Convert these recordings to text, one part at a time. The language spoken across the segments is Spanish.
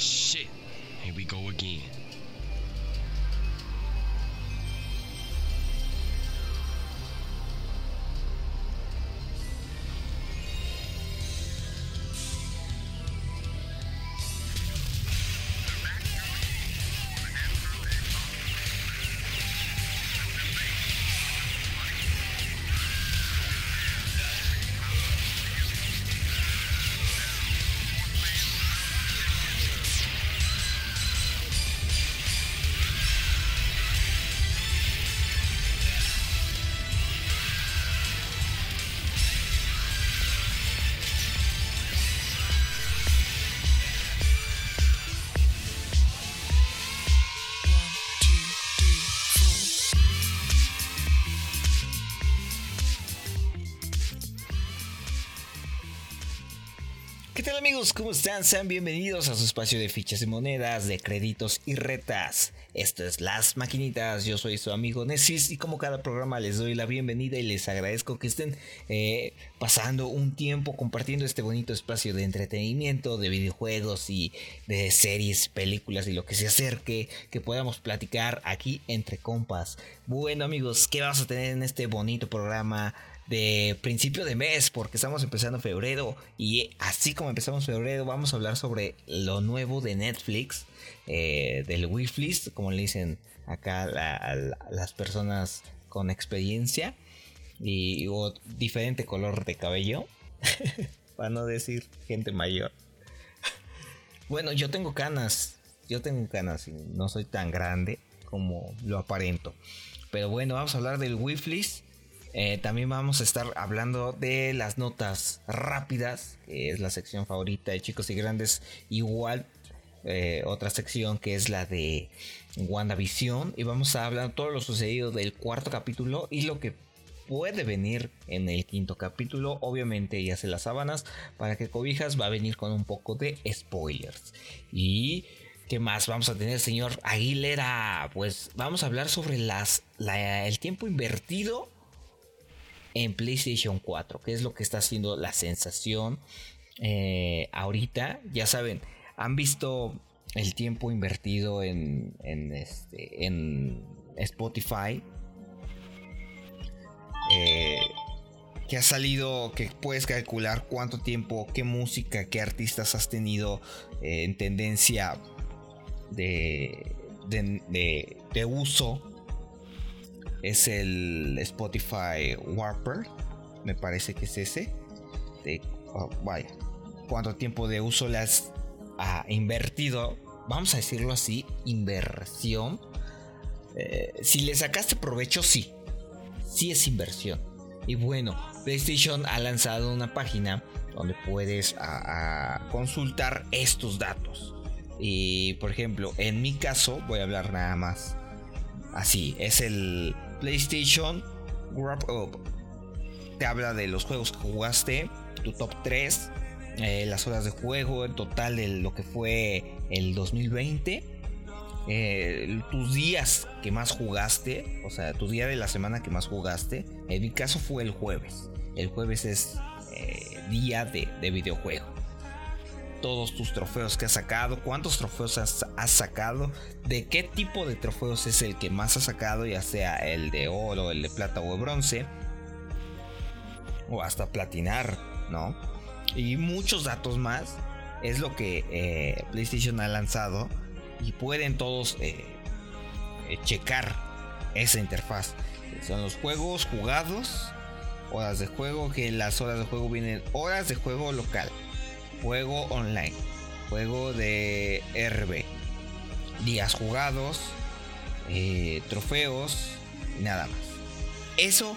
shit. Here we go again. Amigos? ¿Cómo están? Sean bienvenidos a su espacio de fichas y monedas, de créditos y retas. Esto es Las Maquinitas, yo soy su amigo Nesis y como cada programa les doy la bienvenida y les agradezco que estén eh, pasando un tiempo compartiendo este bonito espacio de entretenimiento, de videojuegos y de series, películas y lo que se acerque, que podamos platicar aquí entre compas. Bueno amigos, ¿qué vamos a tener en este bonito programa? de principio de mes, porque estamos empezando febrero. Y así como empezamos febrero, vamos a hablar sobre lo nuevo de Netflix, eh, del Wishlist, como le dicen acá a las personas con experiencia y o diferente color de cabello, para no decir gente mayor. bueno, yo tengo canas, yo tengo canas y no soy tan grande como lo aparento. Pero bueno, vamos a hablar del Wishlist eh, también vamos a estar hablando de las notas rápidas, que es la sección favorita de chicos y grandes. Igual eh, otra sección que es la de WandaVision. Y vamos a hablar todo lo sucedido del cuarto capítulo y lo que puede venir en el quinto capítulo. Obviamente ya se las sábanas para que cobijas va a venir con un poco de spoilers. Y ¿Qué más vamos a tener, señor Aguilera? Pues vamos a hablar sobre las, el tiempo invertido en PlayStation 4, que es lo que está haciendo la sensación eh, ahorita. Ya saben, han visto el tiempo invertido en, este, en Spotify. Eh, que ha salido, que puedes calcular cuánto tiempo, qué música, qué artistas has tenido eh, en tendencia de, de, de uso es el Spotify Warper, me parece que es ese. De, oh, vaya, cuánto tiempo de uso le has ah, invertido, vamos a decirlo así, inversión. Eh, si le sacaste provecho, sí, sí es inversión. Y bueno, PlayStation ha lanzado una página donde puedes consultar estos datos. Y por ejemplo, en mi caso, voy a hablar nada más. Así, es el PlayStation Wrap Up. Te habla de los juegos que jugaste, tu top 3, eh, las horas de juego, el total de lo que fue el 2020. Eh, tus días que más jugaste, o sea, tu día de la semana que más jugaste. En mi caso fue el jueves. El jueves es eh, día de, de videojuego todos tus trofeos que has sacado, cuántos trofeos has, sacado, de qué tipo de trofeos es el que más has sacado, ya sea el de oro, el de plata o de bronce, o hasta platinar, ¿no? Y muchos datos más es lo que eh, PlayStation ha lanzado y pueden todos eh, eh, checar esa interfaz. Son los juegos jugados, horas de juego, que las horas de juego vienen horas de juego local juego online, juego de RB, días jugados, eh, trofeos nada más. Eso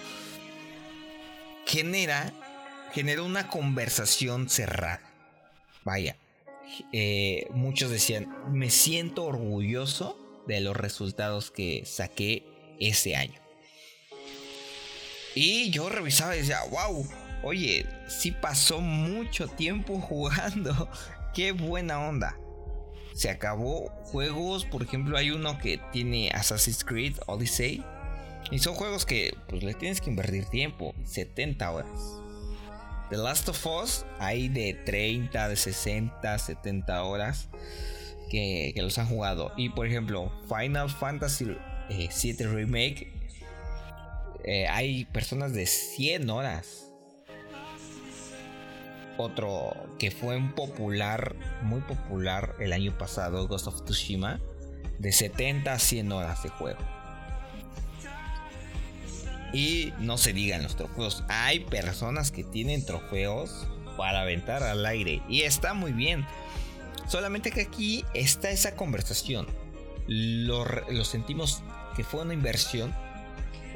genera, genera una conversación cerrada. Vaya, eh, muchos decían, me siento orgulloso de los resultados que saqué ese año. Y yo revisaba y decía, wow, Oye, sí pasó mucho tiempo jugando. Qué buena onda. Se acabó juegos, por ejemplo, hay uno que tiene Assassin's Creed Odyssey. Y son juegos que pues le tienes que invertir tiempo, 70 horas. The Last of Us hay de 30, de 60, 70 horas. que, los han jugado. Y por ejemplo, Final Fantasy eh, Remake, eh, hay personas de 100 horas. Otro que fue un popular, muy popular el año pasado, Ghost of Tsushima, de 70 a 100 horas de juego. Y no se digan los trofeos. Hay personas que tienen trofeos para aventar al aire. Y está muy bien. Solamente que aquí está esa conversación. Lo, sentimos que fue una inversión.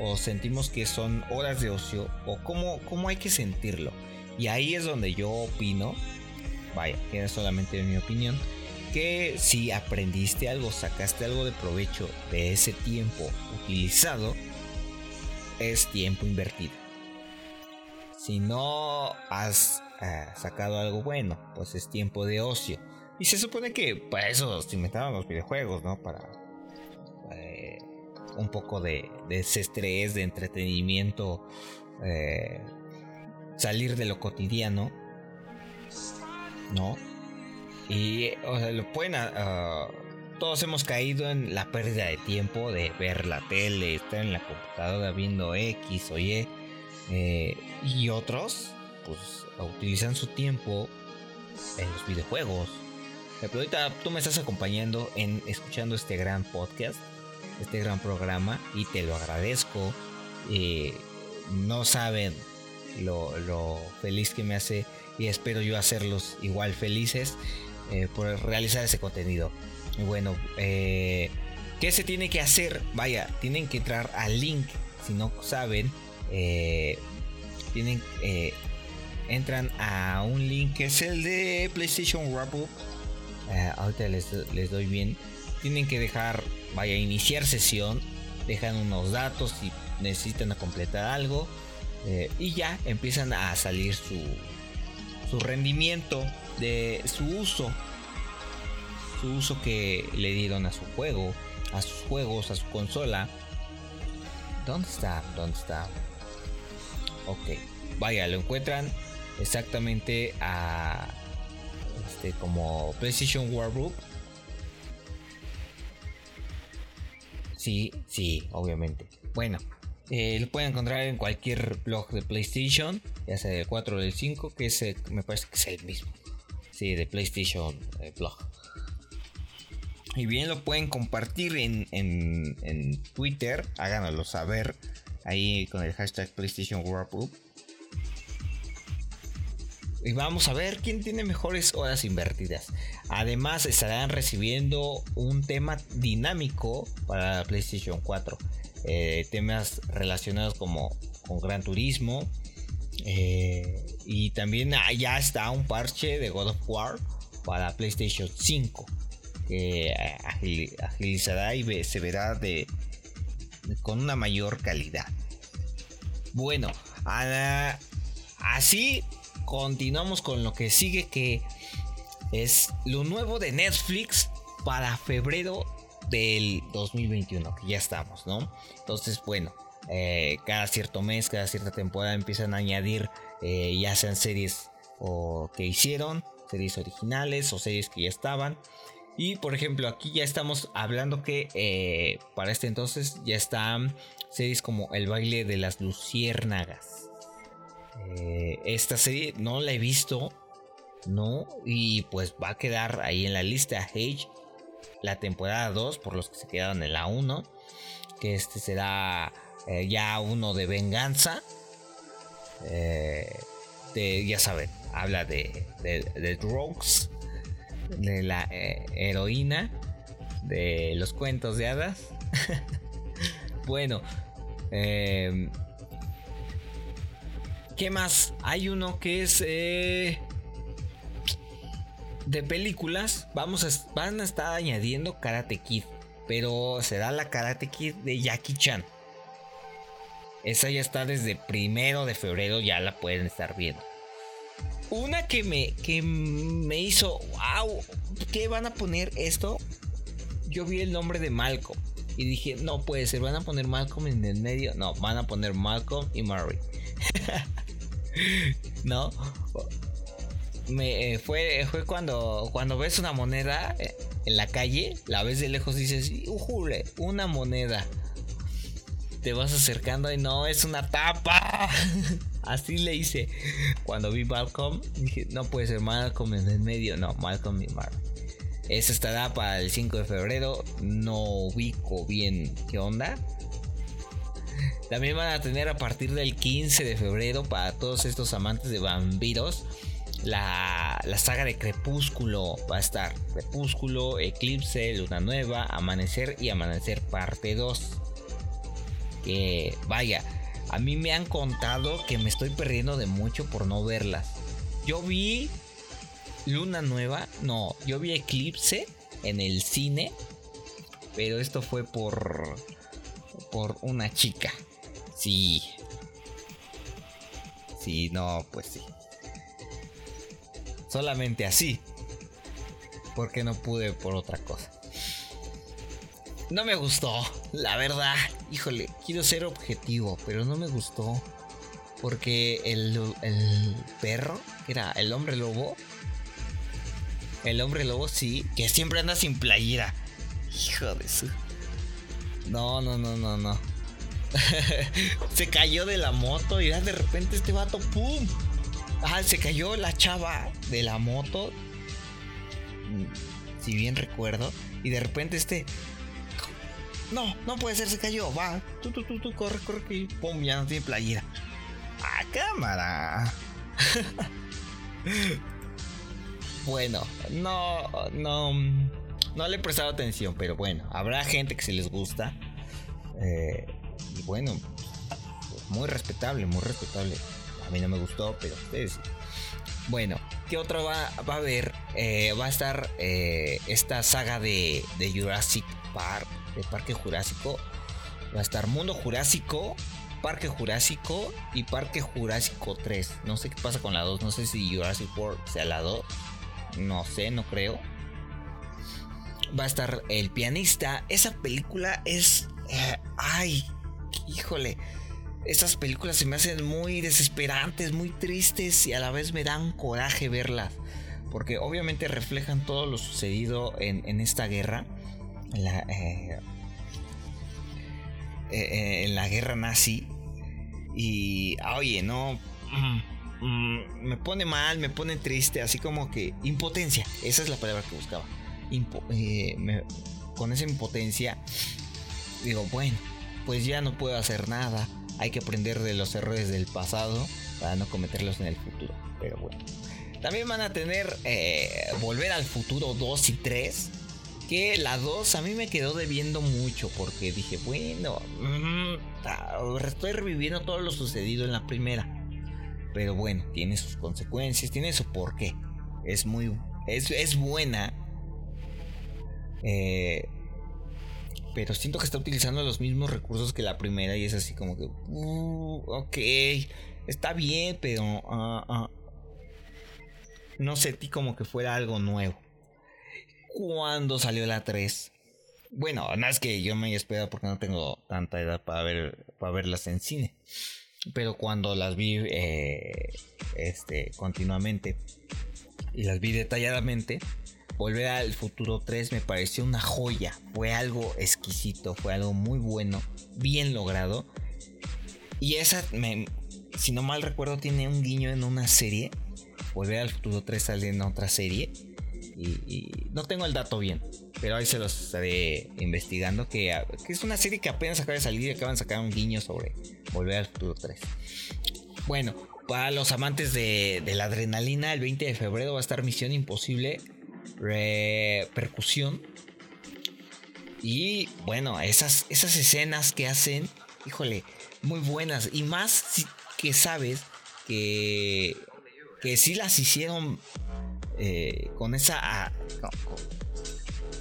O sentimos que son horas de ocio. O cómo, cómo hay que sentirlo. Y ahí es donde yo opino. Vaya, que es solamente mi opinión. Que si aprendiste algo, sacaste algo de provecho de ese tiempo utilizado es tiempo invertido. Si no has eh, sacado algo bueno, pues es tiempo de ocio. Y se supone que para eso se inventaron los videojuegos, ¿no? Para eh, un poco de, de, de entretenimiento, eh, salir de lo cotidiano, ¿no? Y o sea, lo pueden uh, todos hemos caído en la pérdida de tiempo de ver la tele, estar en la computadora viendo X o Y. Eh, y otros, pues, utilizan su tiempo en los videojuegos. Pero ahorita tú me estás acompañando en escuchando este gran podcast, este gran programa, y te lo agradezco. Eh, no saben lo, feliz que me hace y espero yo hacerlos igual felices eh, por realizar ese contenido. Y bueno, eh, ¿qué se tiene que hacer? Vaya, tienen que entrar al link. Si no saben, eh, tienen, eh, entran a un link que es el de PlayStation Wrap ahorita les, les, doy bien. Tienen que dejar, vaya, iniciar sesión. Dejan unos datos si necesitan completar algo. Y ya empiezan a salir su, su rendimiento de su uso su uso que le dieron a su juego, a sus juegos, a su consola. ¿Dónde está? ¿Dónde está? Ok, vaya, lo encuentran exactamente a este como PlayStation Group Sí, sí, obviamente. Bueno, eh, lo pueden encontrar en cualquier blog de PlayStation, ya sea del 4 o del 5, que es, me parece que es el mismo. Sí, de PlayStation eh, blog. Y bien lo pueden compartir en, en, Twitter. Háganoslo saber. Ahí con el hashtag PlayStation World. Y vamos a ver quién tiene mejores horas invertidas. Además estarán recibiendo un tema dinámico para la PlayStation 4. Eh, temas relacionados como con Gran Turismo. Eh, y también ya está un parche de God of War para PlayStation 5 que agilizará y se verá de, con una mayor calidad. Bueno, así continuamos con lo que sigue que es lo nuevo de Netflix para febrero del 2021, que ya estamos, ¿no? Entonces, bueno, eh, cada cierto mes, cada cierta temporada empiezan a añadir eh, ya sean series o que hicieron, series originales o series que ya estaban. Y por ejemplo, aquí ya estamos hablando que eh, para este entonces ya están series como El baile de las luciérnagas. Esta serie no la he visto, ¿no? Y pues va a quedar ahí en la lista Age la temporada 2, por los que se quedaron en la 1. Que este será eh, ya uno de venganza. ya saben, habla de, de, de de la eh, heroína de los cuentos de hadas. bueno, ¿qué más? Hay uno que es eh, de películas. Vamos van a estar añadiendo Karate Kid, pero será la Karate Kid de Jackie Chan. Esa ya está desde primero de febrero, ya la pueden estar viendo. Una que me, que me hizo, wow, ¿qué van a poner esto? Yo vi el nombre de Malcolm y dije, no puede ser, van a poner Malcolm en el medio. No, van a poner Malcolm y Murray. no. Me eh, fue, fue cuando, cuando ves una moneda eh, en la calle, la ves de lejos y dices, ¡Ujule! Una moneda. Te vas acercando y no, es una tapa. Así le hice. Cuando vi Malcolm, dije, no puede ser Malcolm en el medio. No, Malcolm y Mark. Esa estará para el 5 de febrero. No ubico bien qué onda. También van a tener a partir del 15 de febrero para todos estos amantes de vampiros. La, la, saga de Crepúsculo va a estar Crepúsculo, Eclipse, Luna Nueva, Amanecer y Amanecer parte 2. Que vaya, a mí me han contado que me estoy perdiendo de mucho por no verlas. Yo vi Luna Nueva, no, yo vi Eclipse en el cine, pero esto fue por por una chica. Sí. Sí, no, pues sí. Solamente así. Porque no pude por otra cosa. No me gustó, la verdad. Híjole, quiero ser objetivo, pero no me gustó. Porque el, el perro, que era el hombre lobo. El hombre lobo, sí, que siempre anda sin playera. Hijo de su. No, no, no, no, no. se cayó de la moto y de repente este vato, ¡pum! Ah, se cayó la chava de la moto. Si bien recuerdo. Y de repente este. No, no puede ser, se cayó. Va, tú, tú, tú, corre, corre. Y pum, ya no tiene playera. ¡Ah, cámara! bueno, no, no. No le he prestado atención, pero bueno, habrá gente que se les gusta. Eh, y bueno, muy respetable, muy respetable. A mí no me gustó, pero ustedes Bueno, ¿qué otro va, a haber? Eh, va a estar eh, esta saga de, de Jurassic Park, de Parque Jurásico. Va a estar Mundo Jurásico, Parque Jurásico y Parque Jurásico 3. No sé qué pasa con la 2. No sé si Jurassic World sea la 2. No sé, no creo. Va a estar El pianista. Esa película es... Eh, ay, híjole estas películas se me hacen muy desesperantes, muy tristes y a la vez me dan coraje verlas. Porque obviamente reflejan todo lo sucedido en, esta guerra. En la, eh, eh, eh, en la guerra nazi. Y, oye, no... Mm, mm, me pone mal, me pone triste, así como que impotencia. Esa es la palabra que buscaba. con esa impotencia, digo, bueno, pues ya no puedo hacer nada hay que aprender de los errores del pasado para no cometerlos en el futuro. Pero bueno. También van a tener eh, Volver al Futuro 2 y 3. Que la 2 a mí me quedó debiendo mucho porque dije, bueno, estoy reviviendo todo lo sucedido en la primera. Pero bueno, tiene sus consecuencias, tiene su porqué. Es muy... Es, es buena. Eh, pero siento que está utilizando los mismos recursos que la primera y es así como que, uh, ok, está bien, pero uh, uh, no sentí como que fuera algo nuevo. Cuando salió la 3, bueno, no es que yo me haya esperado porque no tengo tanta edad para, ver, para verlas en cine. Pero cuando las vi eh, este, continuamente y las vi detalladamente, Volver al Futuro 3 me pareció una joya. Fue algo exquisito, fue algo muy bueno, bien logrado. Y esa, si no mal recuerdo, tiene un guiño en una serie. Volver al Futuro 3 sale en otra serie. Y, no tengo el dato bien, pero ahí se los estaré investigando. Que, es una serie que apenas acaba de salir y acaban de sacar un guiño sobre Volver al Futuro 3. Bueno, para los amantes de la adrenalina, el 20 de febrero va a estar Misión Imposible repercusión. Y bueno, esas, esas escenas que hacen, híjole, muy buenas. Y más que sabes que, que sí las hicieron eh, con esa...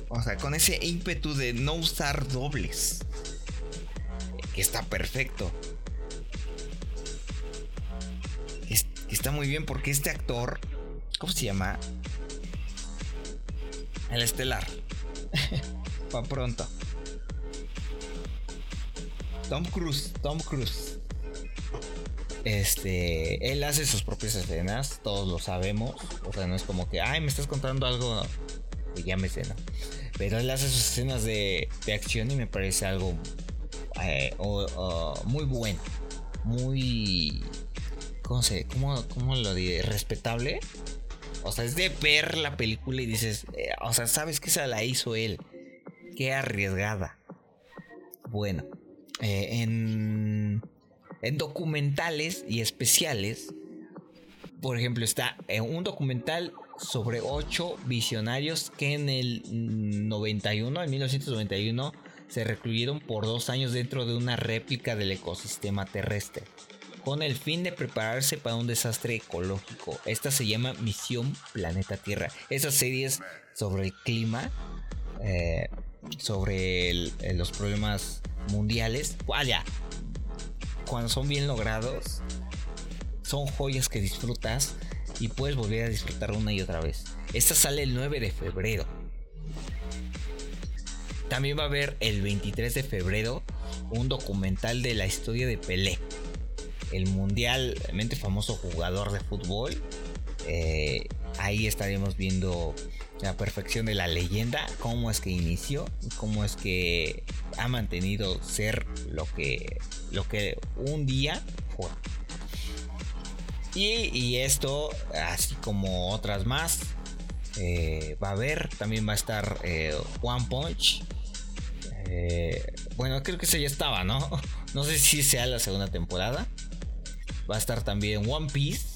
o sea, con ese ímpetu de no usar dobles. Que está perfecto. está muy bien porque este actor, ¿cómo se llama? El estelar. Pa' pronto. Tom Cruise, Tom Cruise. este, él hace sus propias escenas, todos lo sabemos. O sea, no es como que, ay, me estás contando algo que ya me. Pero él hace sus escenas de, acción y me parece algo eh, muy bueno. Muy. ¿Cómo, se, cómo, cómo lo diré? Respetable. O sea, es de ver la película y dices, eh, o sea, sabes que esa la hizo él. Qué arriesgada. Bueno, eh, en, en documentales y especiales, por ejemplo, está en un documental sobre ocho visionarios que en el 91, en 1991, se recluyeron por dos años dentro de una réplica del ecosistema terrestre, con el fin de prepararse para un desastre ecológico. Esta se llama Misión Planeta Tierra. Esas series sobre el clima, eh, sobre los problemas mundiales, vaya, cuando son bien logrados, son joyas que disfrutas y puedes volver a disfrutar una y otra vez. Esta sale el 9 de febrero. También va a haber el 23 de febrero un documental de la historia de Pelé, el mundialmente famoso jugador de fútbol. Eh, ahí estaremos viendo la perfección de la leyenda, cómo es que inició, cómo es que ha mantenido ser lo que, lo que un día fue. Y, esto, así como otras más, eh, va a haber, también va a estar eh, One Punch. Eh, bueno, creo que ese ya estaba, ¿no? No sé si sea la segunda temporada. Va a estar también One Piece.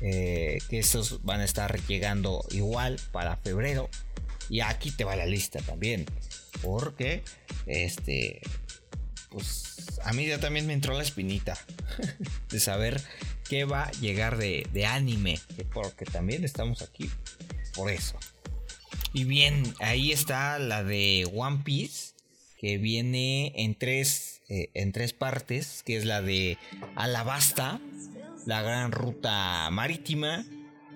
que esos van a estar llegando igual para febrero. Y aquí te va la lista también. Porque, este, pues a mí ya también me entró la espinita de saber qué va a llegar de, anime, porque también estamos aquí por eso. Y bien, ahí está la de One Piece, que viene en tres, eh, en tres partes, que es la de Alabasta, la gran ruta marítima,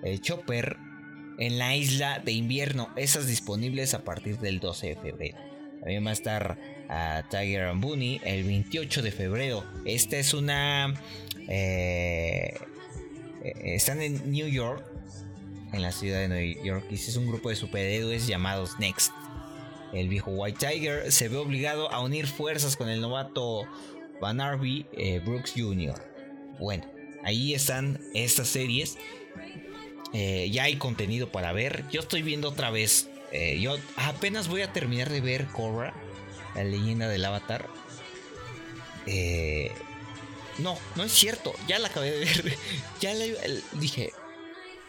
el Chopper, en la isla de invierno, esas disponibles a partir del 12 de febrero. También va a estar a Tiger and Bunny el 28 de febrero. Esta es una... Eh, eh, están en New York, en la ciudad de New York, y es un grupo de superhéroes llamados Next. El viejo White Tiger se ve obligado a unir fuerzas con el novato Van Arby eh, Brooks Jr. Bueno, ahí están estas series. ya hay contenido para ver. Yo estoy viendo otra vez. yo apenas voy a terminar de ver Korra la leyenda del avatar. Eh, no, no es cierto. Ya la acabé de ver. Ya la dije.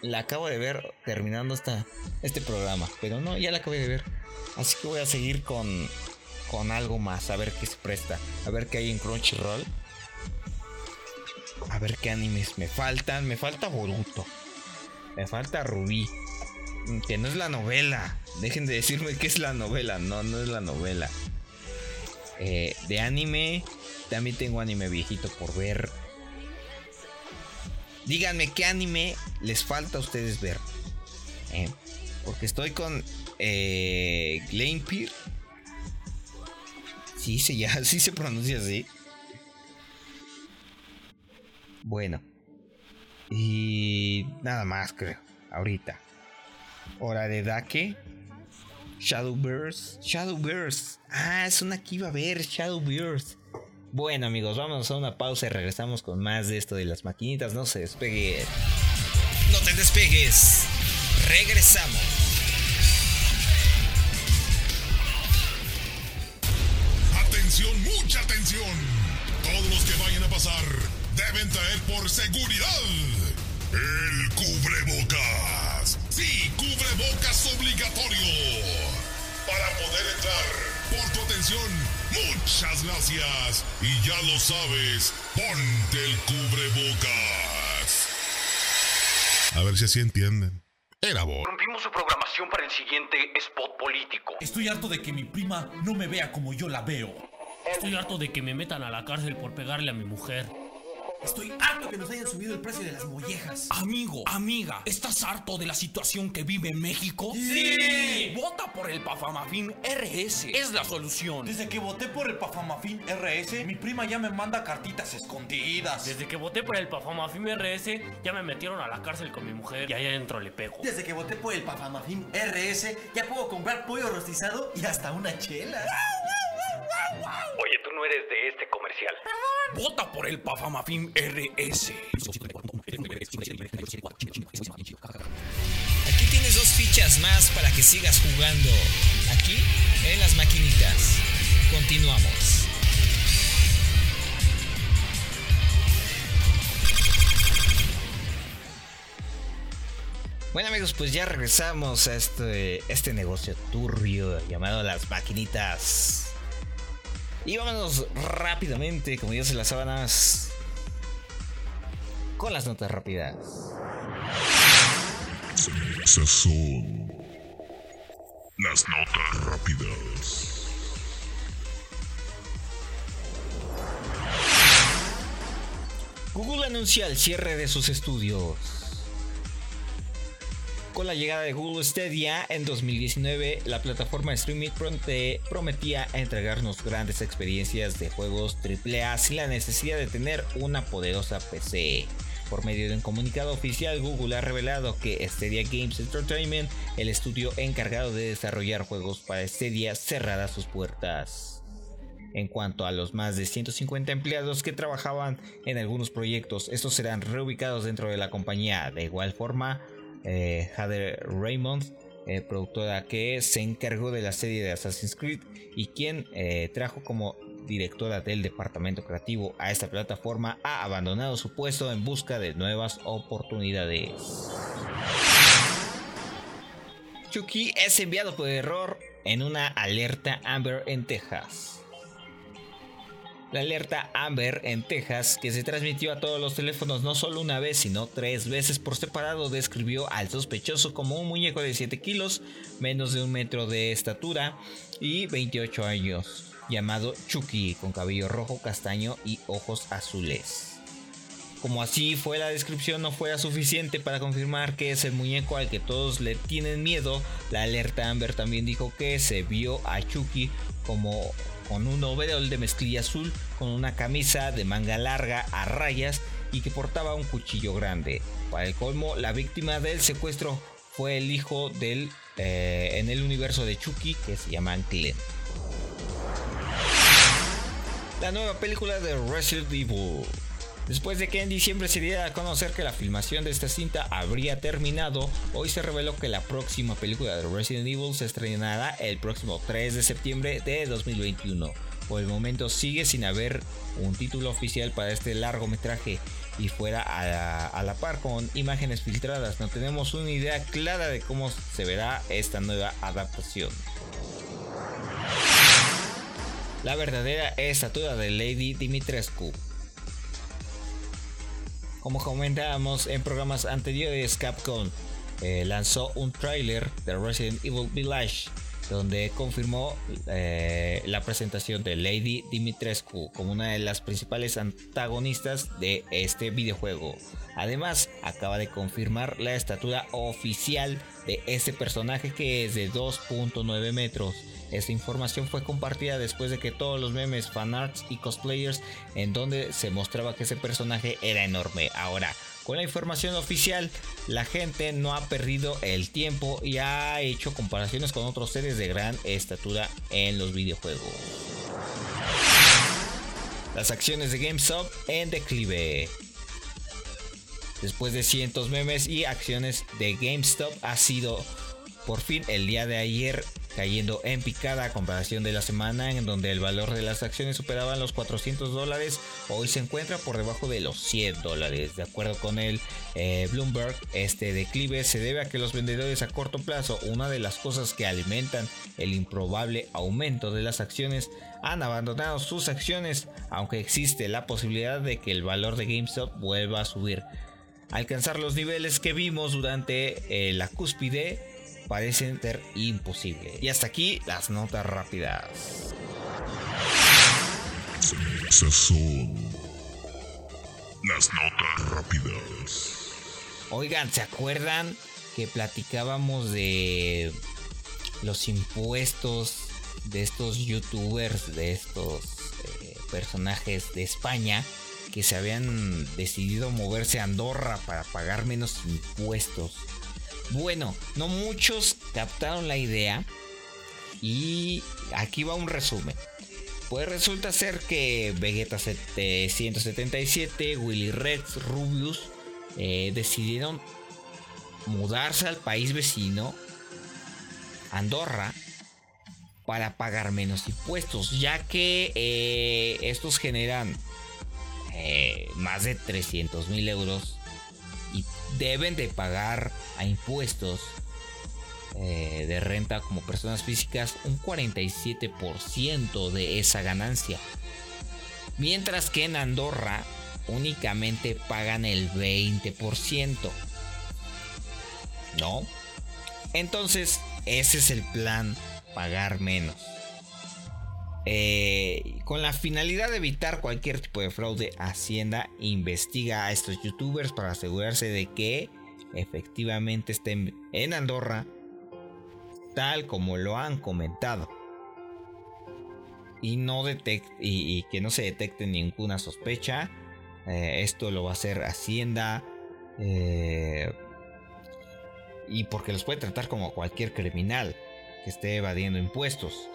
La acabo de ver terminando esta, este programa. Pero no, ya la acabé de ver. Así que voy a seguir con, con algo más. A ver qué se presta. A ver qué hay en Crunchyroll. A ver qué animes me faltan. Me falta Boruto. Me falta Rubí. Que no es la novela. Dejen de decirme que es la novela. No, no es la novela. Eh, de anime, también tengo anime viejito por ver. Díganme qué anime les falta a ustedes ver. Eh, porque estoy con eh, Peer. Sí, se, ya, sí se pronuncia así. Bueno. Y nada más, creo. Ahorita. Hora de Dake. Shadowverse. Shadowverse. Ah, es una que iba a ver, Shadowverse. Bueno amigos, vamos a una pausa y regresamos con más de esto de las maquinitas. No se despegue. No te despegues. Regresamos. Pasar deben traer por seguridad el cubrebocas. Sí, cubrebocas obligatorio para poder entrar. Por tu atención, muchas gracias. Y ya lo sabes, ponte el cubrebocas. A ver si así entienden. Era vos. Rompimos su programación para el siguiente spot político. Estoy harto de que mi prima no me vea como yo la veo. Estoy harto de que me metan a la cárcel por pegarle a mi mujer. Estoy harto que nos hayan subido el precio de las mollejas. Amigo, amiga, ¿estás harto de la situación que vive México? ¡Sí! Vota por el Pafamafin RS. Es la solución. Desde que voté por el Pafamafin RS, mi prima ya me manda cartitas escondidas. Desde que voté por el Pafamafin RS, ya me metieron a la cárcel con mi mujer y allá adentro le pego. Desde que voté por el Pafamafin RS, ya puedo comprar pollo rostizado y hasta una chela. Eres de este comercial. Vota por el Pafamafin RS. Aquí tienes dos fichas más para que sigas jugando. Aquí, en las maquinitas. Continuamos. Bueno amigos, pues ya regresamos a este, este negocio turbio llamado las maquinitas. Y vámonos rápidamente, como dice las sábanas, con las notas rápidas. Esas son las notas rápidas. Google anuncia el cierre de sus estudios. Con la llegada de Google Stadia en 2019, la plataforma de streaming prometía entregarnos grandes experiencias de juegos AAA sin la necesidad de tener una poderosa PC. Por medio de un comunicado oficial, Google ha revelado que Stadia Games Entertainment, el estudio encargado de desarrollar juegos para Stadia, cerrará sus puertas. En cuanto a los más de 150 empleados que trabajaban en algunos proyectos, estos serán reubicados dentro de la compañía. De igual forma, eh, Raymond, eh, productora que se encargó de la serie de Assassin's Creed y quien eh, trajo como directora del departamento creativo a esta plataforma, ha abandonado su puesto en busca de nuevas oportunidades. Chucky es enviado por error en una alerta Amber en Texas. La alerta Amber en Texas, que se transmitió a todos los teléfonos no solo una vez, sino tres veces por separado, describió al sospechoso como un muñeco de 7 kilos, menos de un metro de estatura y 28 años, llamado Chucky, con cabello rojo, castaño y ojos azules. Como así fue la descripción no fuera suficiente para confirmar que es el muñeco al que todos le tienen miedo, la alerta Amber también dijo que se vio a Chucky como con un overol de mezclilla azul, con una camisa de manga larga a rayas y que portaba un cuchillo grande. Para el colmo, la víctima del secuestro fue el hijo del eh, en el universo de Chucky que se llama Glenn. La nueva película de Resident Evil. Después de que en diciembre se diera a conocer que la filmación de esta cinta habría terminado, hoy se reveló que la próxima película de Resident Evil se estrenará el próximo 3 de septiembre de 2021. Por el momento sigue sin haber un título oficial para este largometraje y fuera a la, par con imágenes filtradas no tenemos una idea clara de cómo se verá esta nueva adaptación. La verdadera estatura de Lady Dimitrescu. Como comentábamos en programas anteriores, Capcom eh, lanzó un tráiler de Resident Evil Village donde confirmó eh, la presentación de Lady Dimitrescu como una de las principales antagonistas de este videojuego. Además, acaba de confirmar la estatura oficial de este personaje que es de 2.9 metros. Esta información fue compartida después de que todos los memes, fanarts y cosplayers en donde se mostraba que ese personaje era enorme. Ahora, con la información oficial, la gente no ha perdido el tiempo y ha hecho comparaciones con otros seres de gran estatura en los videojuegos. Las acciones de GameStop en declive. Después de cientos memes y acciones de GameStop ha sido por fin el día de ayer cayendo en picada a comparación de la semana en donde el valor de las acciones superaban los 400 dólares, hoy se encuentra por debajo de los 100 dólares. De acuerdo con el eh, Bloomberg, este declive se debe a que los vendedores a corto plazo, una de las cosas que alimentan el improbable aumento de las acciones, han abandonado sus acciones, aunque existe la posibilidad de que el valor de GameStop vuelva a subir. Alcanzar los niveles que vimos durante eh, la cúspide parecen ser imposible. Y hasta aquí las notas rápidas. Son Las notas rápidas. Oigan, ¿se acuerdan que platicábamos de los impuestos de estos youtubers, de estos eh, personajes de España que se habían decidido moverse a Andorra para pagar menos impuestos? Bueno, no muchos captaron la idea y aquí va un resumen. Pues resulta ser que Vegeta 177, Willy Rex, Rubius eh, decidieron mudarse al país vecino, Andorra, para pagar menos impuestos, ya que eh, estos generan eh, más de 300 mil euros y deben de pagar a impuestos de renta como personas físicas un 47% de esa ganancia. Mientras que en Andorra únicamente pagan el 20%. ¿No? Entonces, ese es el plan, pagar menos. Eh, con la finalidad de evitar cualquier tipo de fraude, Hacienda investiga a estos youtubers para asegurarse de que efectivamente estén en Andorra, tal como lo han comentado. Y, no que no se detecte ninguna sospecha eh, esto lo va a hacer Hacienda. Eh, y porque los puede tratar como cualquier criminal que esté evadiendo impuestos.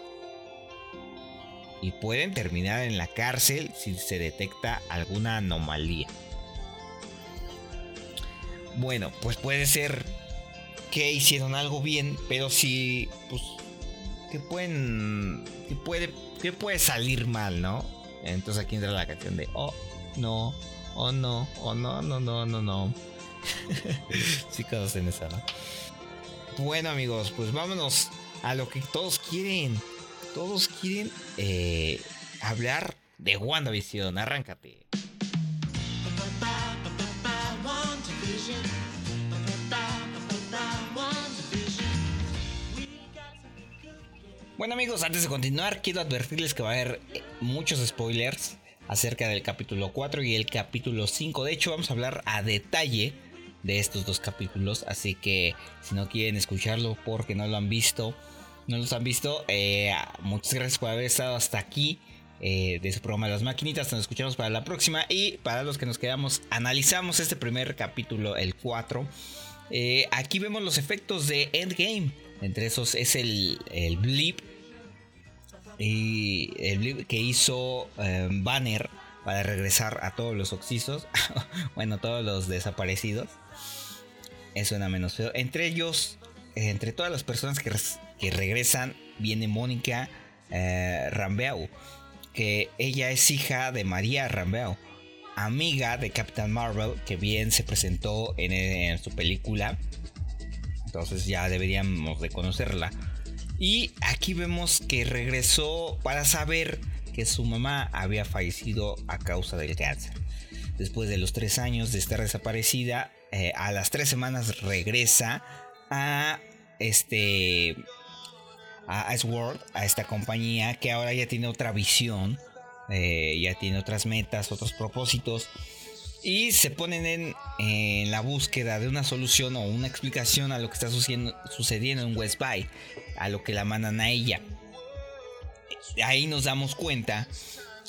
Y pueden terminar en la cárcel si se detecta alguna anomalía. Bueno, pues puede ser que hicieron algo bien, pero si, pues, que pueden, que puede, que puede salir mal, ¿no? Entonces aquí entra la canción de, oh, no, oh no, oh no, no, no, no, no. sí conocen esa, ¿no? Bueno amigos, pues vámonos a lo que todos quieren. Todos quieren eh, hablar de WandaVision. Arráncate. Bueno amigos, antes de continuar, quiero advertirles que va a haber eh, muchos spoilers acerca del capítulo 4 y el capítulo 5. De hecho, vamos a hablar a detalle de estos dos capítulos. Así que si no quieren escucharlo porque no lo han visto, no los han visto, eh, muchas gracias por haber estado hasta aquí. Eh, de su programa Las Maquinitas, nos escuchamos para la próxima y para los que nos quedamos, analizamos este primer capítulo, el 4. Eh, aquí vemos los efectos de Endgame. Entre esos es el, el blip y el que hizo em, Banner para regresar a todos los oxisos, bueno, todos los desaparecidos. Eso suena menos feo. Entre ellos, entre todas las personas que, regresan, viene Mónica eh, Rambeau, que ella es hija de María Rambeau, amiga de Captain Marvel, que bien se presentó en, en su película. Entonces ya deberíamos de conocerla. Y aquí vemos que regresó para saber que su mamá había fallecido a causa del cáncer. Después de los tres años de estar desaparecida, eh, a las tres semanas regresa a este a Sword, a esta compañía que ahora ya tiene otra visión, eh, ya tiene otras metas, otros propósitos y se ponen en, en, la búsqueda de una solución o una explicación a lo que está sucediendo, sucediendo en West Bay a lo que la mandan a ella. Ahí nos damos cuenta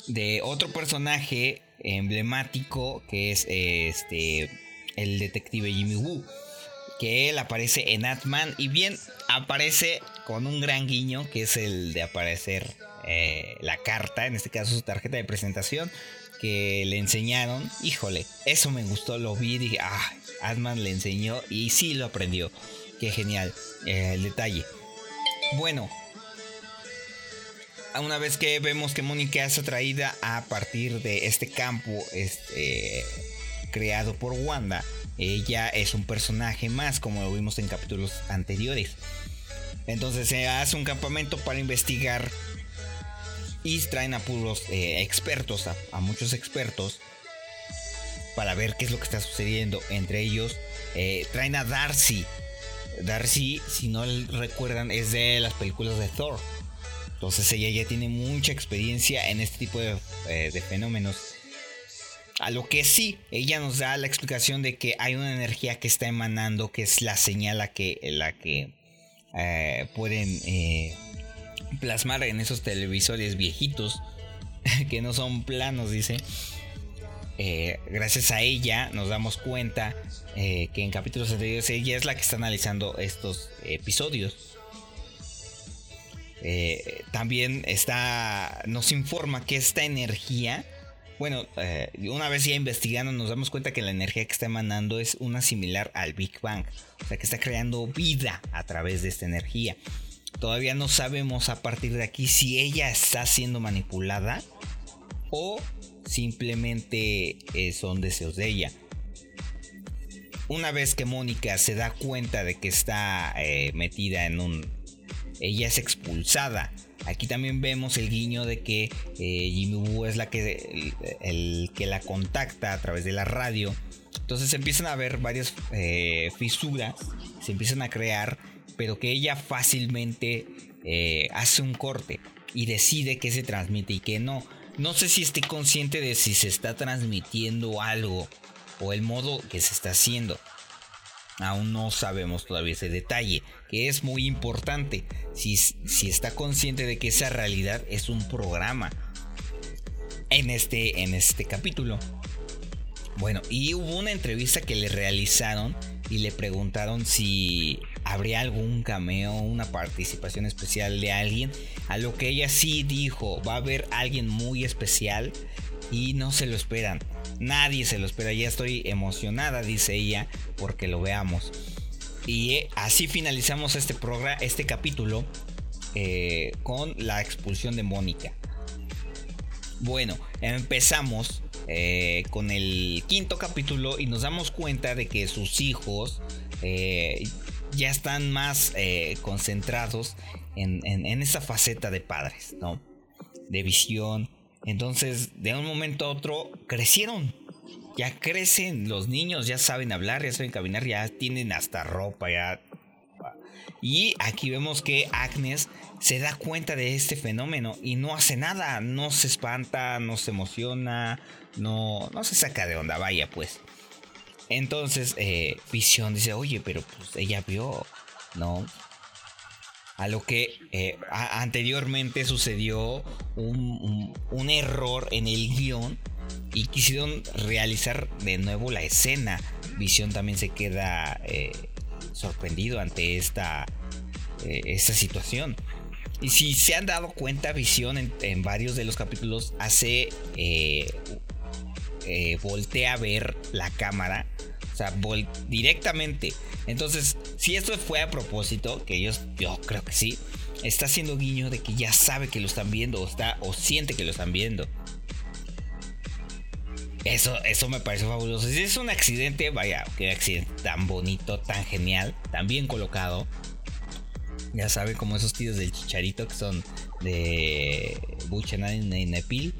de otro personaje emblemático que es este el detective Jimmy Woo que él aparece en Atman y bien aparece con un gran guiño que es el de aparecer eh, la carta, en este caso su tarjeta de presentación que le enseñaron. Híjole, eso me gustó, lo vi y dije, ah, Atman le enseñó y sí lo aprendió. Qué genial eh, el detalle. Bueno, una vez que vemos que Mónica es atraída a partir de este campo este, creado por Wanda, ella es un personaje más, como lo vimos en capítulos anteriores. Entonces se hace un campamento para investigar y traen a puros eh, expertos, a, muchos expertos, para ver qué es lo que está sucediendo. Entre ellos, eh, traen a Darcy, Darcy, si no recuerdan, es de las películas de Thor. Entonces ella ya tiene mucha experiencia en este tipo de, eh, fenómenos. A lo que sí, ella nos da la explicación de que hay una energía que está emanando, que es la señal a que, la que eh, pueden eh, plasmar en esos televisores viejitos, que no son planos, dice. Eh, gracias a ella nos damos cuenta que en capítulos anteriores ella es la que está analizando estos episodios. también está, nos informa que esta energía bueno, eh, una vez ya investigando nos damos cuenta que la energía que está emanando es una similar al Big Bang. O sea que está creando vida a través de esta energía. Todavía no sabemos a partir de aquí si ella está siendo manipulada o simplemente son deseos de ella. Una vez que Mónica se da cuenta de que está eh, metida en un... Ella es expulsada Aquí también vemos el guiño de que eh, Jimmy Woo es la que, el, que la contacta a través de la radio. Entonces se empiezan a ver varias eh, fisuras, se empiezan a crear, pero que ella fácilmente eh, hace un corte y decide qué se transmite y qué no. No sé si esté consciente de si se está transmitiendo algo o el modo que se está haciendo. Aún no sabemos todavía ese detalle, que es muy importante. Si, si está consciente de que esa realidad es un programa. En este, en este capítulo. Bueno, y hubo una entrevista que le realizaron y le preguntaron si habría algún cameo, una participación especial de alguien. A lo que ella sí dijo, va a haber alguien muy especial y no se lo esperan. Nadie se lo espera, ya estoy emocionada, dice ella, porque lo veamos. Y eh, así finalizamos este programa, este capítulo eh, con la expulsión de Mónica. Bueno, empezamos eh, con el quinto capítulo y nos damos cuenta de que sus hijos ya están más concentrados en, en, esa faceta de padres, ¿no? De visión, entonces, de un momento a otro, crecieron. Ya crecen los niños, ya saben hablar, ya saben caminar, ya tienen hasta ropa, ya. Y aquí vemos que Agnes se da cuenta de este fenómeno y no hace nada, no se espanta, no se emociona, no, no se saca de onda, vaya pues. Entonces, eh, Visión dice, oye, pero pues ella vio, ¿no? a lo que eh, anteriormente sucedió un, error en el guion y quisieron realizar de nuevo la escena. Visión también se queda eh, sorprendido ante esta, eh, esta situación. Y si se han dado cuenta, Visión en, varios de los capítulos hace voltea a ver la cámara o sea, directamente. Entonces, si esto fue a propósito, que ellos, yo creo que sí, está haciendo guiño de que ya sabe que lo están viendo o, está, o siente que lo están viendo. Eso, eso me parece fabuloso. Si es un accidente, vaya, qué accidente tan bonito, tan genial, tan bien colocado. Ya sabe, como esos tíos del chicharito que son de Buchanan y Nepil,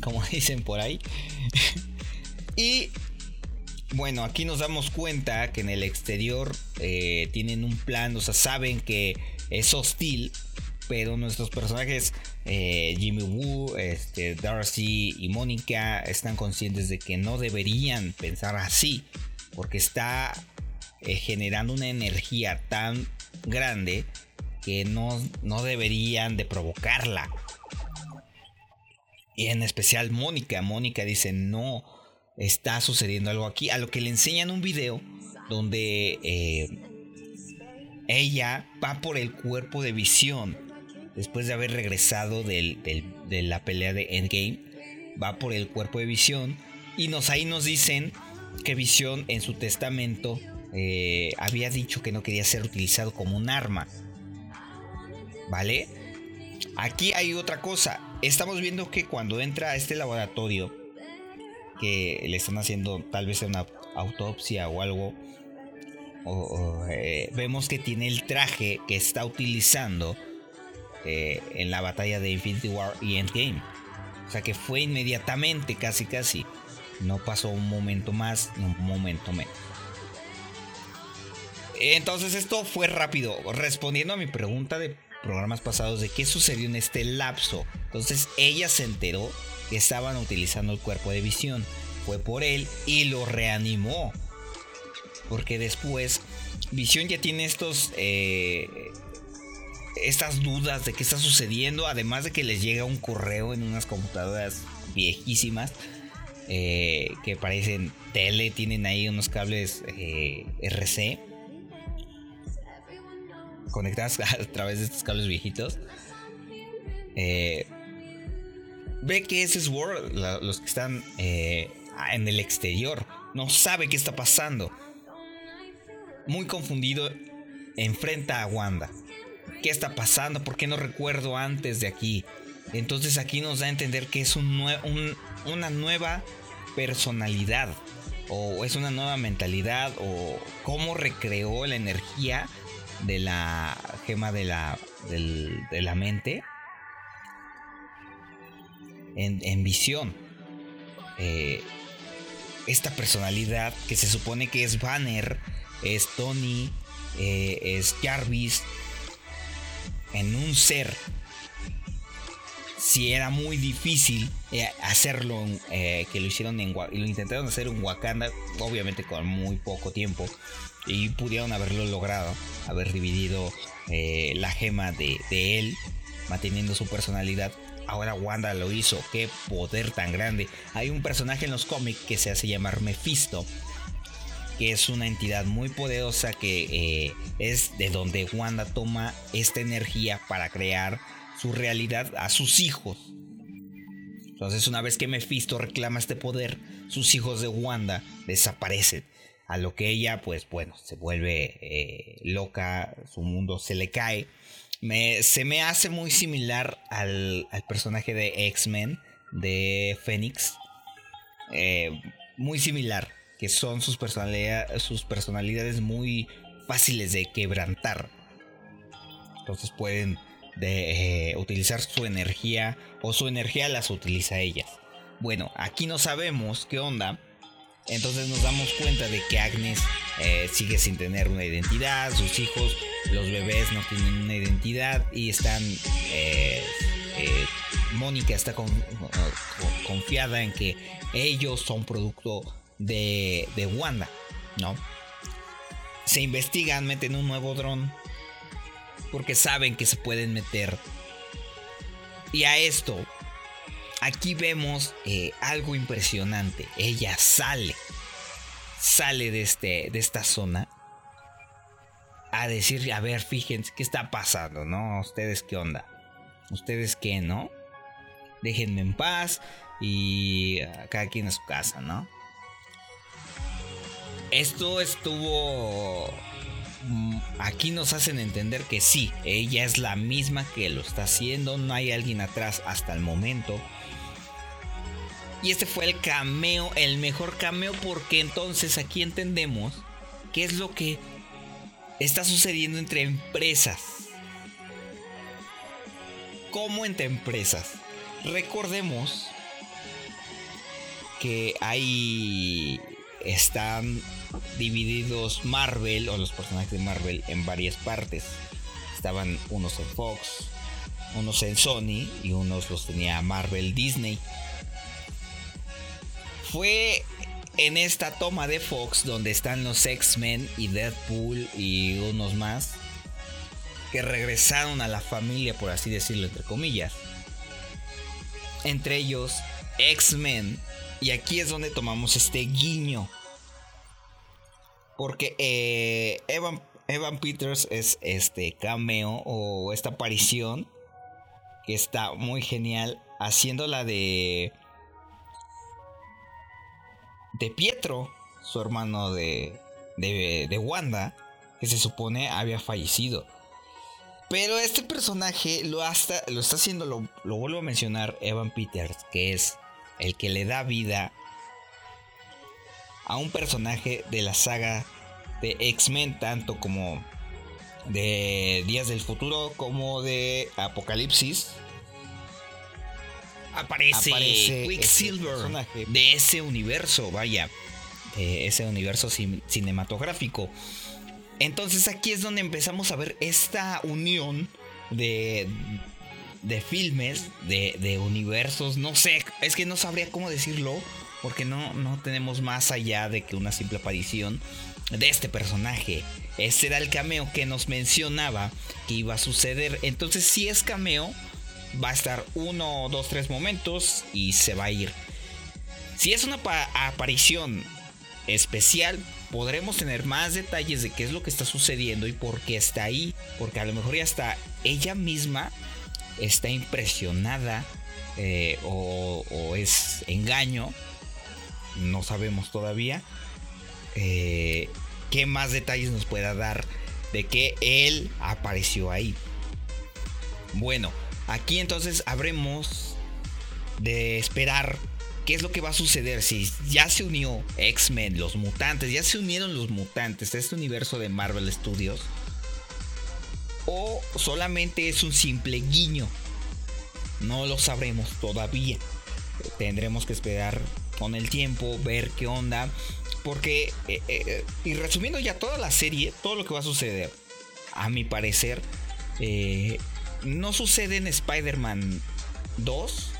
como dicen por ahí. y bueno, aquí nos damos cuenta que en el exterior eh, tienen un plan, o sea, saben que es hostil, pero nuestros personajes, eh, Jimmy Woo, este, Darcy y Mónica, están conscientes de que no deberían pensar así, porque está eh, generando una energía tan grande que no, no deberían de provocarla. Y en especial Mónica, Mónica dice no está sucediendo algo aquí. A lo que le enseñan un video donde eh, ella va por el cuerpo de visión después de haber regresado de la pelea de Endgame. Va por el cuerpo de visión y nos ahí nos dicen que visión en su testamento eh, había dicho que no quería ser utilizado como un arma. ¿Vale? Aquí hay otra cosa. Estamos viendo que cuando entra a este laboratorio, que le están haciendo tal vez una autopsia o algo, eh, vemos que tiene el traje que está utilizando eh, en la batalla de Infinity War y Endgame. O sea que fue inmediatamente, casi casi. No pasó un momento más ni un momento menos. Entonces esto fue rápido. Respondiendo a mi pregunta de programas pasados de qué sucedió en este lapso. Entonces ella se enteró que estaban utilizando el cuerpo de visión. fue por él y lo reanimó. Porque después Visión ya tiene estos... Eh, estas dudas de qué está sucediendo, además de que les llega un correo en unas computadoras viejísimas eh, que parecen tele, tienen ahí unos cables eh, RC conectados a través de estos cables viejitos. Eh, ve que es World, los que están en el exterior, no sabe qué está pasando. Muy confundido, enfrenta a Wanda. ¿Qué está pasando? ¿Por qué no recuerdo antes de aquí? Entonces aquí nos da a entender que es una nueva personalidad o es una nueva mentalidad o cómo recreó la energía de la gema de la, de la mente en, visión. Eh, esta personalidad que se supone que es Banner, es Tony, eh, es Jarvis, en un ser si era muy difícil eh, hacerlo, eh, que lo hicieron en lo intentaron hacer en Wakanda, obviamente con muy poco tiempo, y pudieron haberlo logrado, haber dividido eh, la gema de, de, él, manteniendo su personalidad. Ahora Wanda lo hizo, qué poder tan grande. Hay un personaje en los cómics que se hace llamar Mephisto, que es una entidad muy poderosa que es de donde Wanda toma esta energía para crear su realidad a sus hijos. Entonces una vez que Mephisto reclama este poder, sus hijos de Wanda desaparecen. A lo que ella, pues bueno, se vuelve eh, loca, su mundo se le cae. Me, se me hace muy similar al, personaje de X-Men de Phoenix. Eh, muy similar, que son sus, sus personalidades muy fáciles de quebrantar. Entonces pueden de eh, utilizar su energía o su energía las utiliza ellas. Bueno, aquí no sabemos qué onda. Entonces nos damos cuenta de que Agnes eh, sigue sin tener una identidad, sus hijos, los bebés no tienen una identidad y están... Eh, Mónica está confiada en que ellos son producto de, de Wanda, ¿no? Se investigan, meten un nuevo dron porque saben que se pueden meter. Y a esto, aquí vemos eh, algo impresionante. Ella sale, sale de, este, de esta zona a decir, a ver, fíjense qué está pasando, ¿no? ¿Ustedes qué onda? ¿Ustedes qué, no? Déjenme en paz y cada quien a su casa, ¿no? Esto estuvo Mm, aquí nos hacen entender que sí, ella es la misma que lo está haciendo, no hay alguien atrás hasta el momento. Y este fue el cameo, el mejor cameo, porque entonces aquí entendemos qué es lo que está sucediendo entre empresas. ¿Cómo entre empresas? Recordemos que hay están divididos Marvel o los personajes de Marvel en varias partes. Estaban unos en Fox, unos en Sony y unos los tenía Marvel Disney. Fue en esta toma de Fox donde están los X-Men y Deadpool y unos más que regresaron a la familia, por así decirlo, entre comillas. Entre ellos, X-Men. Y aquí es donde tomamos este guiño porque eh, Evan, Evan Peters es este cameo o esta aparición que está muy genial haciendo la de de Pietro, su hermano de, de, Wanda, que se supone había fallecido. Pero este personaje lo, hasta, lo está haciendo, lo, lo vuelvo a mencionar, Evan Peters, que es el que le da vida a un personaje de la saga de X-Men, tanto como de Días del Futuro como de Apocalipsis. Aparece, Quicksilver de ese universo, vaya, de ese universo cinematográfico. Entonces aquí es donde empezamos a ver esta unión de, de filmes, de, de universos, no sé, es que no sabría cómo decirlo porque no, no tenemos más allá de que una simple aparición de este personaje. Ese era el cameo que nos mencionaba que iba a suceder. Entonces, si es cameo, va a estar uno, dos, tres momentos y se va a ir. Si es una aparición especial, podremos tener más detalles de qué es lo que está sucediendo y por qué está ahí. Porque a lo mejor ya está ella misma está impresionada eh, o, es engaño. No sabemos todavía. Eh, ¿Qué más detalles nos pueda dar de que él apareció ahí? Bueno, aquí entonces habremos de esperar qué es lo que va a suceder si ya se unió X-Men, los mutantes, ya se unieron los mutantes a este universo de Marvel Studios. O solamente es un simple guiño. No lo sabremos todavía. Tendremos que esperar con el tiempo, ver qué onda. Porque, eh, eh, y resumiendo ya toda la serie, todo lo que va a suceder, a mi parecer, eh, no sucede en Spider-Man 2.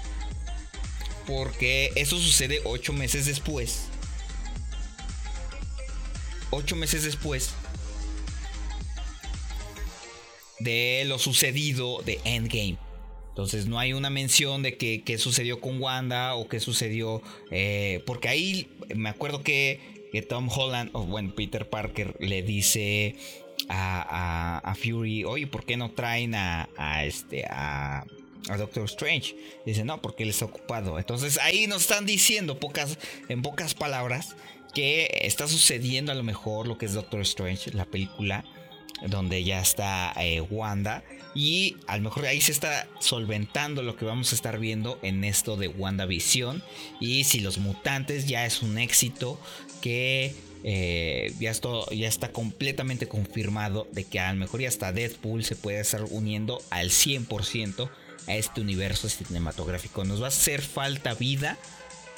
Porque eso sucede 8 meses después. 8 meses después de lo sucedido de Endgame. Entonces no hay una mención de qué sucedió con Wanda o qué sucedió. Eh, porque ahí me acuerdo que, Tom Holland, o bueno, Peter Parker le dice a, Fury, oye, ¿por qué no traen a, este, a, Doctor Strange? Dice, no, porque él está ocupado. Entonces ahí nos están diciendo pocas, en pocas palabras que está sucediendo a lo mejor lo que es Doctor Strange, la película donde ya está eh, Wanda. Y a lo mejor ahí se está solventando lo que vamos a estar viendo en esto de WandaVision. Y si los mutantes ya es un éxito que eh, ya, ya está completamente confirmado de que a lo mejor ya hasta Deadpool se puede estar uniendo al 100% a este universo cinematográfico. Nos va a hacer falta vida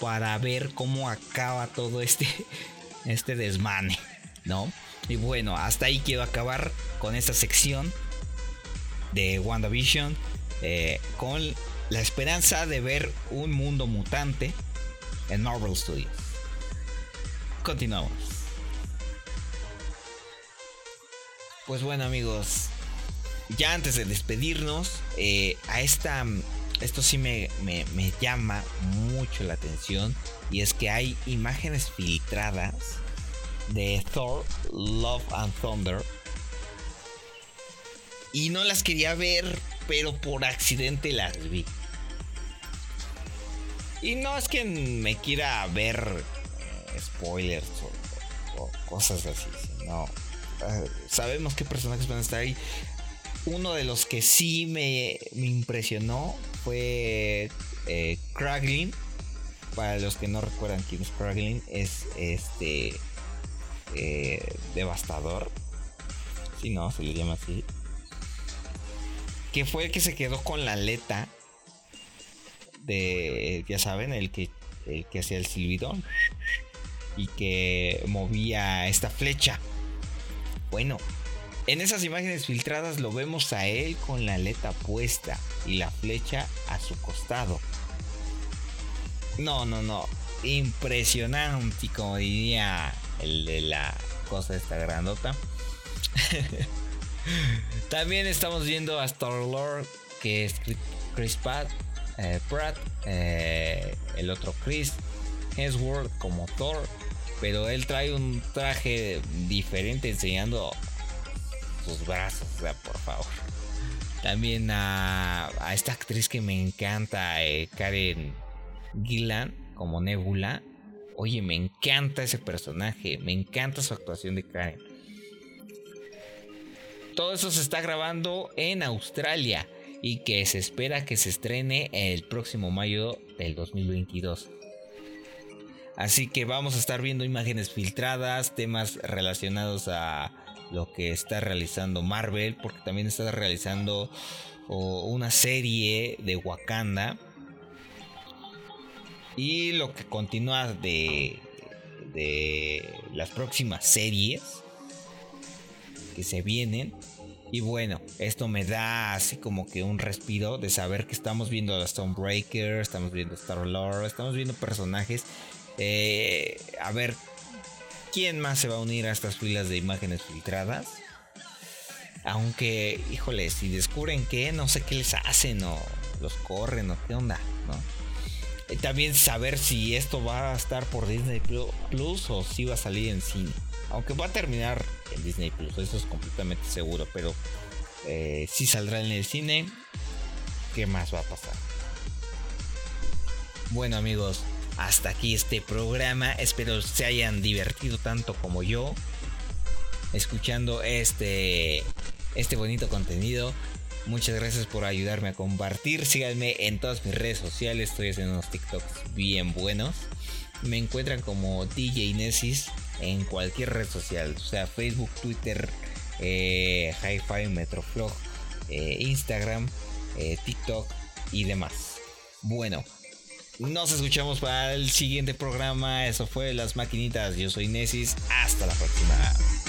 para ver cómo acaba todo este, este desmane, ¿no? Y bueno, hasta ahí quiero acabar con esta sección de WandaVision. Eh, con la esperanza de ver un mundo mutante en Marvel Studios. Continuamos. Pues bueno amigos, ya antes de despedirnos, eh, a esta, esto sí me, me, llama mucho la atención y es que hay imágenes filtradas de Thor, Love and Thunder. Y no las quería ver, pero por accidente las vi. Y no es que me quiera ver eh, spoilers o, cosas así, no. Eh, sabemos qué personajes van a estar ahí. Uno de los que sí me, impresionó fue eh, Kraglin. Para los que no recuerdan quién es Kraglin, es este eh, devastador. Si no, se le llama así. Que fue el que se quedó con la aleta de, ya saben, el que, el que hacía el silbidón y que movía esta flecha. Bueno, en esas imágenes filtradas lo vemos a él con la aleta puesta y la flecha a su costado. No, no, no. Impresionante, como diría el de la cosa esta grandota. También estamos viendo a Star Lord, que es Chris eh, Pratt, eh, el otro Chris Hemsworth como Thor, pero él trae un traje diferente enseñando sus brazos, o sea, por favor. También a, esta actriz que me encanta, eh, Karen Gillan, como Nebula, Oye, me encanta ese personaje, me encanta su actuación de Karen. Todo eso se está grabando en Australia y que se espera que se estrene el próximo mayo del 2022. Así que vamos a estar viendo imágenes filtradas, temas relacionados a lo que está realizando Marvel, porque también está realizando una serie de Wakanda y lo que continúa de, de las próximas series que se vienen. Y bueno, esto me da así como que un respiro de saber que estamos viendo a Stonebreaker, estamos viendo Star Lord, estamos viendo personajes Eh, a ver, ¿quién más se va a unir a estas filas de imágenes filtradas? Aunque, híjole, si descubren que no sé qué les hacen o los corren o qué onda, ¿no? Eh, también saber si esto va a estar por Disney Plus o si va a salir en cine. Aunque va a terminar en Disney Plus, eso es completamente seguro, pero eh, si saldrá en el cine, ¿qué más va a pasar? Bueno amigos, hasta aquí este programa. Espero se hayan divertido tanto como yo escuchando este, este bonito contenido. Muchas gracias por ayudarme a compartir. Síganme en todas mis redes sociales. Estoy haciendo unos TikToks bien buenos. Me encuentran como DJ Nesis en cualquier red social. O sea, Facebook, Twitter, eh, Hi-Fi, Metroflog, eh, Instagram, eh, TikTok y demás. Bueno, nos escuchamos para el siguiente programa. Eso fue Las Maquinitas. Yo soy Nesis. Hasta la próxima.